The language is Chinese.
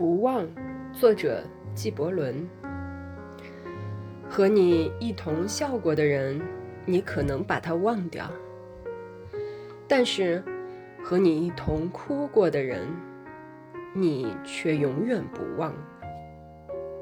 不忘作者纪伯伦。和你一同笑过的人你可能把他忘掉。但是和你一同哭过的人你却永远不忘。